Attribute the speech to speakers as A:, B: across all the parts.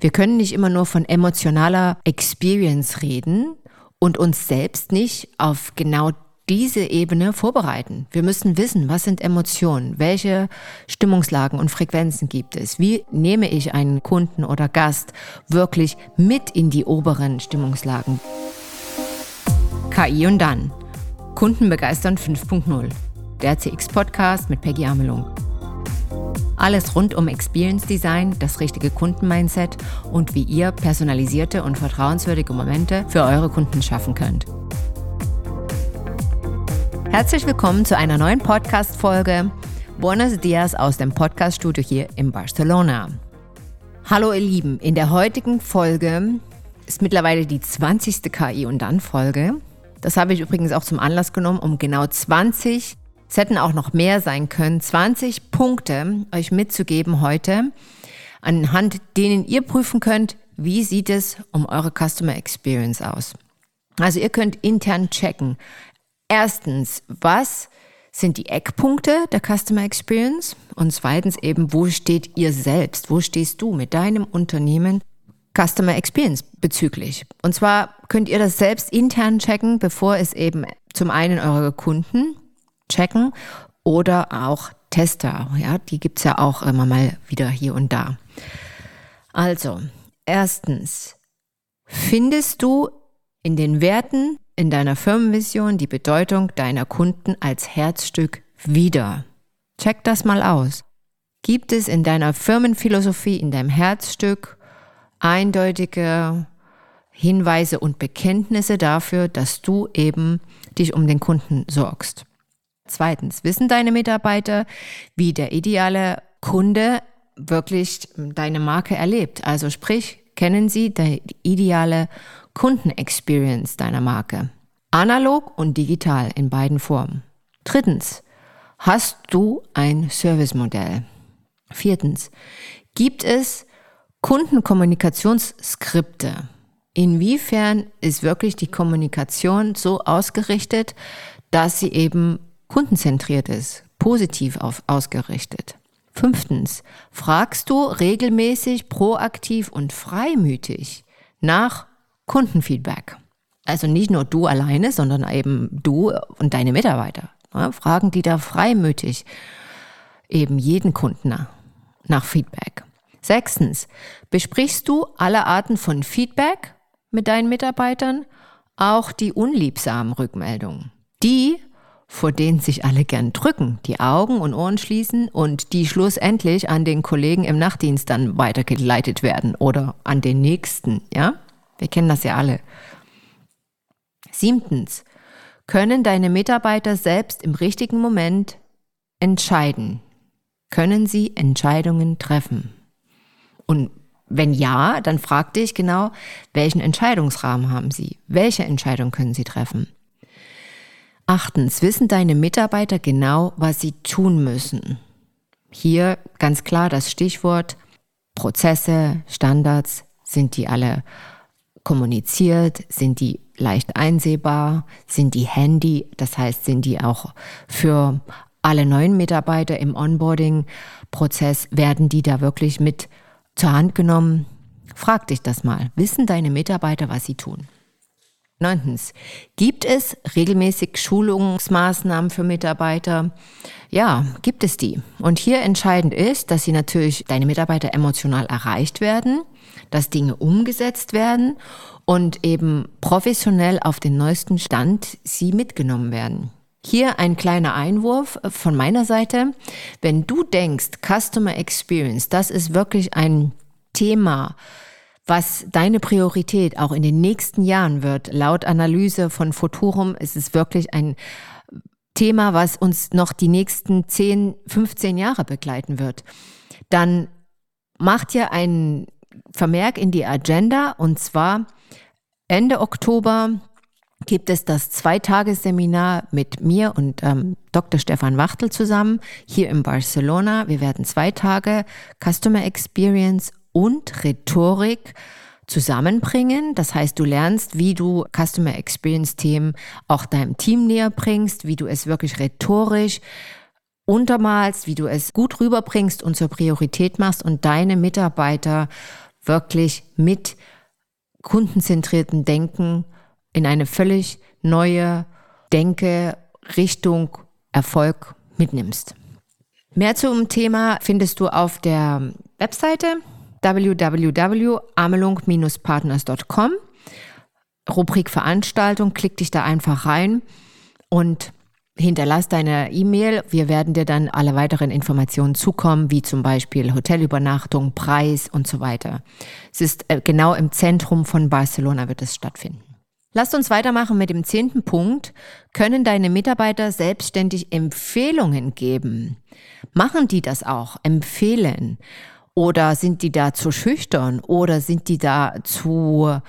A: Wir können nicht immer nur von emotionaler Experience reden und uns selbst nicht auf genau diese Ebene vorbereiten. Wir müssen wissen, was sind Emotionen, welche Stimmungslagen und Frequenzen gibt es, wie nehme ich einen Kunden oder Gast wirklich mit in die oberen Stimmungslagen. KI und dann. Kunden begeistern 5.0. Der CX-Podcast mit Peggy Amelung. Alles rund um Experience Design, das richtige Kundenmindset und wie ihr personalisierte und vertrauenswürdige Momente für eure Kunden schaffen könnt. Herzlich willkommen zu einer neuen Podcast-Folge. Buenos dias aus dem Podcast-Studio hier in Barcelona. Hallo ihr Lieben, in der heutigen Folge ist mittlerweile die 20. KI und dann Folge. Das habe ich übrigens auch zum Anlass genommen, um genau 20 es hätten auch noch mehr sein können, 20 Punkte euch mitzugeben heute, anhand denen ihr prüfen könnt, wie sieht es um eure Customer Experience aus. Also ihr könnt intern checken. Erstens, was sind die Eckpunkte der Customer Experience? Und zweitens eben, wo steht ihr selbst? Wo stehst du mit deinem Unternehmen Customer Experience bezüglich? Und zwar könnt ihr das selbst intern checken, bevor es eben zum einen eure Kunden checken oder auch Tester. Ja, die gibt es ja auch immer mal wieder hier und da. Also, erstens, findest du in den Werten in deiner Firmenvision die Bedeutung deiner Kunden als Herzstück wieder? Check das mal aus. Gibt es in deiner Firmenphilosophie, in deinem Herzstück eindeutige Hinweise und Bekenntnisse dafür, dass du eben dich um den Kunden sorgst? Zweitens, wissen deine Mitarbeiter, wie der ideale Kunde wirklich deine Marke erlebt? Also sprich, kennen sie die ideale Kundenexperience deiner Marke? Analog und digital in beiden Formen. Drittens, hast du ein Servicemodell? Viertens, gibt es Kundenkommunikationsskripte? Inwiefern ist wirklich die Kommunikation so ausgerichtet, dass sie eben kundenzentriert ist, positiv auf, ausgerichtet. Fünftens, fragst du regelmäßig, proaktiv und freimütig nach Kundenfeedback. Also nicht nur du alleine, sondern eben du und deine Mitarbeiter. Ja, fragen die da freimütig eben jeden Kunden nach Feedback. Sechstens, besprichst du alle Arten von Feedback mit deinen Mitarbeitern, auch die unliebsamen Rückmeldungen. Die vor denen sich alle gern drücken, die Augen und Ohren schließen und die schlussendlich an den Kollegen im Nachtdienst dann weitergeleitet werden oder an den nächsten, ja? Wir kennen das ja alle. Siebtens, können deine Mitarbeiter selbst im richtigen Moment entscheiden? Können sie Entscheidungen treffen? Und wenn ja, dann frag dich genau, welchen Entscheidungsrahmen haben sie? Welche Entscheidung können sie treffen? Achtens, wissen deine Mitarbeiter genau, was sie tun müssen? Hier ganz klar das Stichwort Prozesse, Standards, sind die alle kommuniziert, sind die leicht einsehbar, sind die handy, das heißt, sind die auch für alle neuen Mitarbeiter im Onboarding-Prozess, werden die da wirklich mit zur Hand genommen? Frag dich das mal. Wissen deine Mitarbeiter, was sie tun? Neuntens, gibt es regelmäßig Schulungsmaßnahmen für Mitarbeiter? Ja, gibt es die. Und hier entscheidend ist, dass sie natürlich, deine Mitarbeiter emotional erreicht werden, dass Dinge umgesetzt werden und eben professionell auf den neuesten Stand sie mitgenommen werden. Hier ein kleiner Einwurf von meiner Seite. Wenn du denkst, Customer Experience, das ist wirklich ein Thema, was deine Priorität auch in den nächsten Jahren wird. Laut Analyse von Futurum ist es wirklich ein Thema, was uns noch die nächsten 10, 15 Jahre begleiten wird. Dann macht ihr einen Vermerk in die Agenda und zwar Ende Oktober gibt es das Zweitagesseminar mit mir und ähm, Dr. Stefan Wachtel zusammen hier in Barcelona. Wir werden zwei Tage Customer Experience und Rhetorik zusammenbringen. Das heißt, du lernst, wie du Customer Experience Themen auch deinem Team näher bringst, wie du es wirklich rhetorisch untermalst, wie du es gut rüberbringst und zur Priorität machst und deine Mitarbeiter wirklich mit kundenzentrierten Denken in eine völlig neue Denke Richtung Erfolg mitnimmst. Mehr zum Thema findest du auf der Webseite www.amelung-partners.com. Rubrik Veranstaltung, klick dich da einfach rein und hinterlass deine E-Mail. Wir werden dir dann alle weiteren Informationen zukommen, wie zum Beispiel Hotelübernachtung, Preis und so weiter. Es ist äh, genau im Zentrum von Barcelona wird es stattfinden. Lasst uns weitermachen mit dem zehnten Punkt. Können deine Mitarbeiter selbstständig Empfehlungen geben? Machen die das auch? Empfehlen? Oder sind die da zu schüchtern? Oder sind die da zu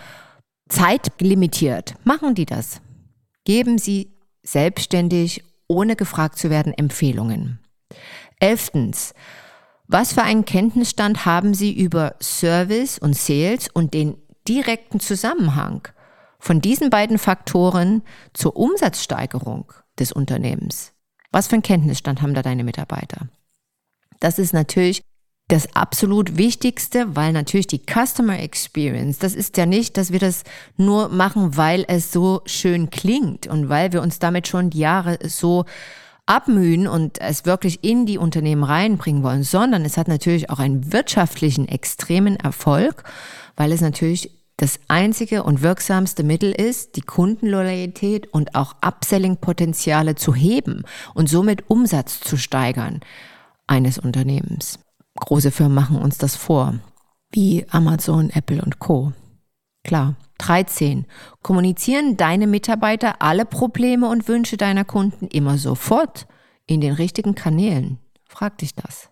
A: zeitlimitiert? Machen die das? Geben sie selbstständig, ohne gefragt zu werden, Empfehlungen. Elftens. Was für einen Kenntnisstand haben Sie über Service und Sales und den direkten Zusammenhang von diesen beiden Faktoren zur Umsatzsteigerung des Unternehmens? Was für einen Kenntnisstand haben da deine Mitarbeiter? Das ist natürlich das absolut Wichtigste, weil natürlich die Customer Experience, das ist ja nicht, dass wir das nur machen, weil es so schön klingt und weil wir uns damit schon Jahre so abmühen und es wirklich in die Unternehmen reinbringen wollen, sondern es hat natürlich auch einen wirtschaftlichen extremen Erfolg, weil es natürlich das einzige und wirksamste Mittel ist, die Kundenloyalität und auch Upselling-Potenziale zu heben und somit Umsatz zu steigern eines Unternehmens. Große Firmen machen uns das vor, wie Amazon, Apple und Co. Klar. 13. Kommunizieren deine Mitarbeiter alle Probleme und Wünsche deiner Kunden immer sofort in den richtigen Kanälen? Frag dich das.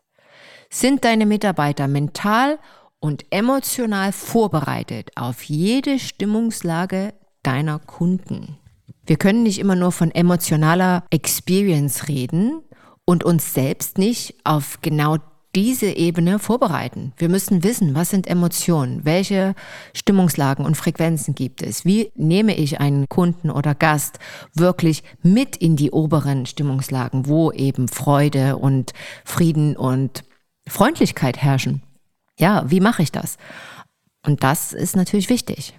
A: Sind deine Mitarbeiter mental und emotional vorbereitet auf jede Stimmungslage deiner Kunden? Wir können nicht immer nur von emotionaler Experience reden und uns selbst nicht auf genau diese Ebene vorbereiten. Wir müssen wissen, was sind Emotionen, welche Stimmungslagen und Frequenzen gibt es. Wie nehme ich einen Kunden oder Gast wirklich mit in die oberen Stimmungslagen, wo eben Freude und Frieden und Freundlichkeit herrschen. Ja, wie mache ich das? Und das ist natürlich wichtig.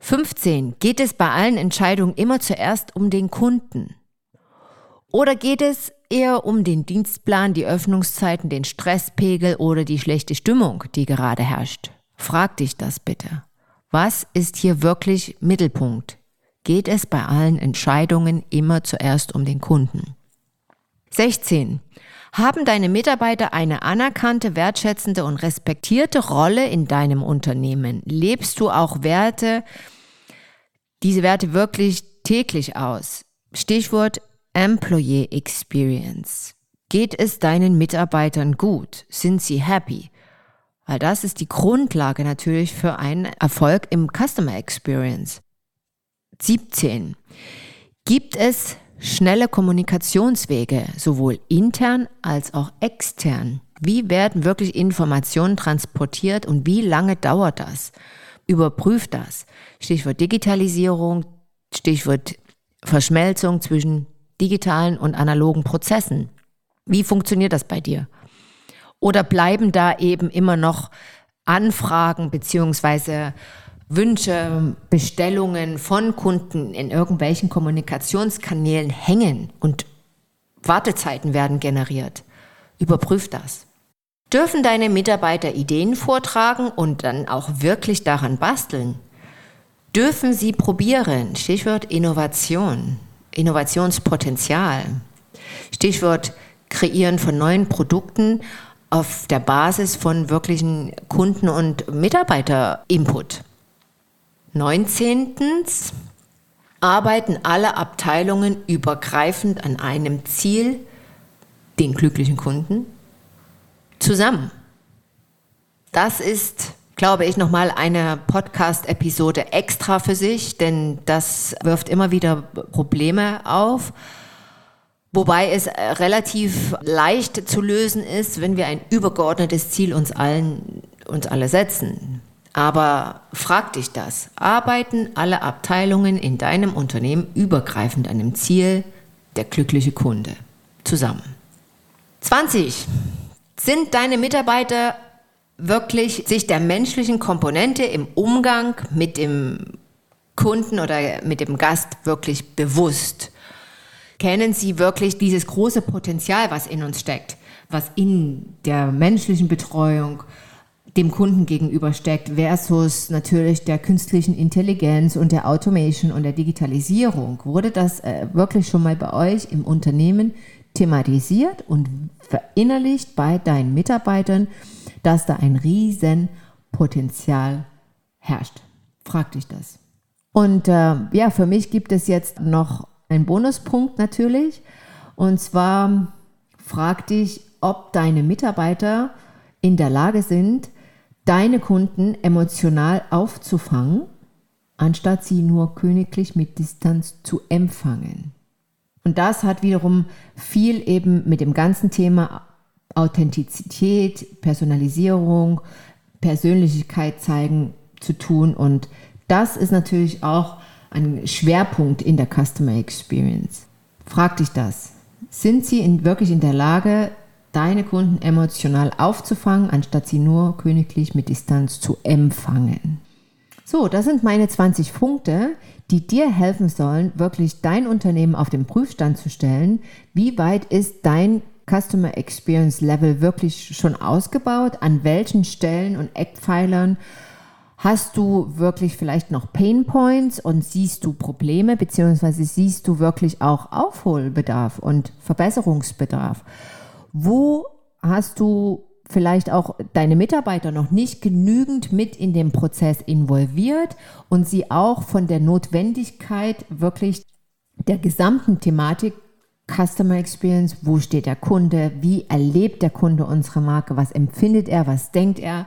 A: 15. Geht es bei allen Entscheidungen immer zuerst um den Kunden? Oder geht es eher um den Dienstplan, die Öffnungszeiten, den Stresspegel oder die schlechte Stimmung, die gerade herrscht. Frag dich das bitte. Was ist hier wirklich Mittelpunkt? Geht es bei allen Entscheidungen immer zuerst um den Kunden? 16. Haben deine Mitarbeiter eine anerkannte, wertschätzende und respektierte Rolle in deinem Unternehmen? Lebst du auch Werte, diese Werte wirklich täglich aus? Stichwort Employee Experience. Geht es deinen Mitarbeitern gut? Sind sie happy? Weil das ist die Grundlage natürlich für einen Erfolg im Customer Experience. 17. Gibt es schnelle Kommunikationswege, sowohl intern als auch extern? Wie werden wirklich Informationen transportiert und wie lange dauert das? Überprüft das. Stichwort Digitalisierung, Stichwort Verschmelzung zwischen digitalen und analogen Prozessen. Wie funktioniert das bei dir? Oder bleiben da eben immer noch Anfragen beziehungsweise Wünsche, Bestellungen von Kunden in irgendwelchen Kommunikationskanälen hängen und Wartezeiten werden generiert? Überprüf das. Dürfen deine Mitarbeiter Ideen vortragen und dann auch wirklich daran basteln? Dürfen sie probieren? Stichwort Innovation. Innovationspotenzial. Stichwort Kreieren von neuen Produkten auf der Basis von wirklichen Kunden- und Mitarbeiter-Input. 19. Arbeiten alle Abteilungen übergreifend an einem Ziel, den glücklichen Kunden, zusammen. Das ist glaube ich, nochmal eine Podcast-Episode extra für sich, denn das wirft immer wieder Probleme auf. Wobei es relativ leicht zu lösen ist, wenn wir ein übergeordnetes Ziel uns allen, uns alle setzen. Aber frag dich das. Arbeiten alle Abteilungen in deinem Unternehmen übergreifend an dem Ziel, der glückliche Kunde, zusammen? 20. Sind deine Mitarbeiter wirklich sich der menschlichen Komponente im Umgang mit dem Kunden oder mit dem Gast wirklich bewusst? Kennen Sie wirklich dieses große Potenzial, was in uns steckt, was in der menschlichen Betreuung dem Kunden gegenüber steckt, versus natürlich der künstlichen Intelligenz und der Automation und der Digitalisierung? Wurde das äh, wirklich schon mal bei euch im Unternehmen thematisiert und verinnerlicht bei deinen Mitarbeitern, dass da ein Riesenpotenzial herrscht? Frag dich das. Und äh, ja, für mich gibt es jetzt noch einen Bonuspunkt natürlich. Und zwar frag dich, ob deine Mitarbeiter in der Lage sind, deine Kunden emotional aufzufangen, anstatt sie nur königlich mit Distanz zu empfangen. Und das hat wiederum viel eben mit dem ganzen Thema Authentizität, Personalisierung, Persönlichkeit zeigen zu tun. Und das ist natürlich auch ein Schwerpunkt in der Customer Experience. Frag dich das. Sind sie in, wirklich in der Lage, deine Kunden emotional aufzufangen, anstatt sie nur königlich mit Distanz zu empfangen? So, das sind meine 20 Punkte, die dir helfen sollen, wirklich dein Unternehmen auf den Prüfstand zu stellen. Wie weit ist dein Customer Experience Level wirklich schon ausgebaut? An welchen Stellen und Eckpfeilern Hast du wirklich vielleicht noch Pain Points und siehst du Probleme, beziehungsweise siehst du wirklich auch Aufholbedarf und Verbesserungsbedarf? Wo hast du vielleicht auch deine Mitarbeiter noch nicht genügend mit in den Prozess involviert und sie auch von der Notwendigkeit wirklich der gesamten Thematik Customer Experience, wo steht der Kunde, wie erlebt der Kunde unsere Marke, was empfindet er, was denkt er,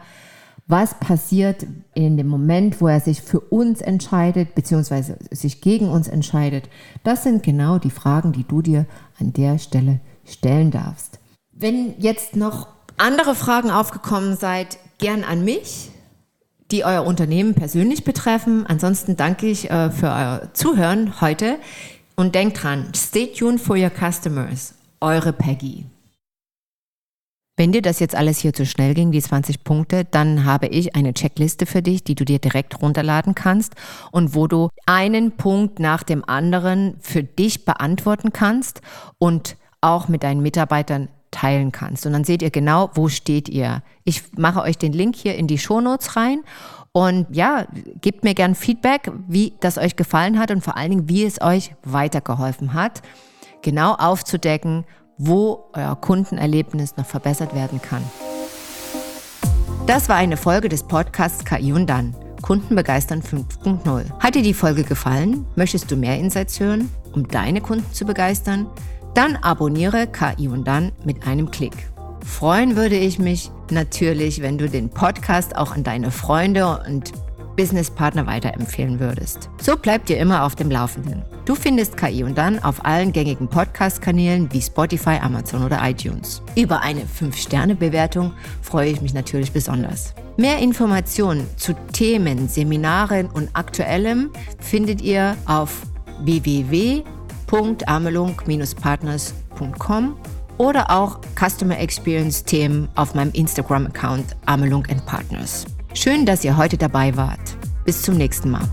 A: was passiert in dem Moment, wo er sich für uns entscheidet, beziehungsweise sich gegen uns entscheidet. Das sind genau die Fragen, die du dir an der Stelle stellen darfst. Wenn jetzt noch andere Fragen aufgekommen seid, gern an mich, die euer Unternehmen persönlich betreffen. Ansonsten danke ich äh, für euer Zuhören heute und denkt dran, stay tuned for your customers. Eure Peggy. Wenn dir das jetzt alles hier zu schnell ging, die 20 Punkte, dann habe ich eine Checkliste für dich, die du dir direkt runterladen kannst und wo du einen Punkt nach dem anderen für dich beantworten kannst und auch mit deinen Mitarbeitern teilen kannst. Und dann seht ihr genau, wo steht ihr. Ich mache euch den Link hier in die Shownotes rein und ja, gebt mir gern Feedback, wie das euch gefallen hat und vor allen Dingen, wie es euch weitergeholfen hat, genau aufzudecken, wo euer Kundenerlebnis noch verbessert werden kann. Das war eine Folge des Podcasts KI und dann. Kunden begeistern 5.0. Hat dir die Folge gefallen? Möchtest du mehr Insights hören, um deine Kunden zu begeistern? Dann abonniere KI und dann mit einem Klick. Freuen würde ich mich natürlich, wenn du den Podcast auch an deine Freunde und Businesspartner weiterempfehlen würdest. So bleibt ihr immer auf dem Laufenden. Du findest KI und dann auf allen gängigen Podcast-Kanälen wie Spotify, Amazon oder iTunes. Über eine 5-Sterne-Bewertung freue ich mich natürlich besonders. Mehr Informationen zu Themen, Seminaren und Aktuellem findet ihr auf www.amelung-partners.com oder auch Customer Experience Themen auf meinem Instagram-Account Amelung Partners. Schön, dass ihr heute dabei wart. Bis zum nächsten Mal.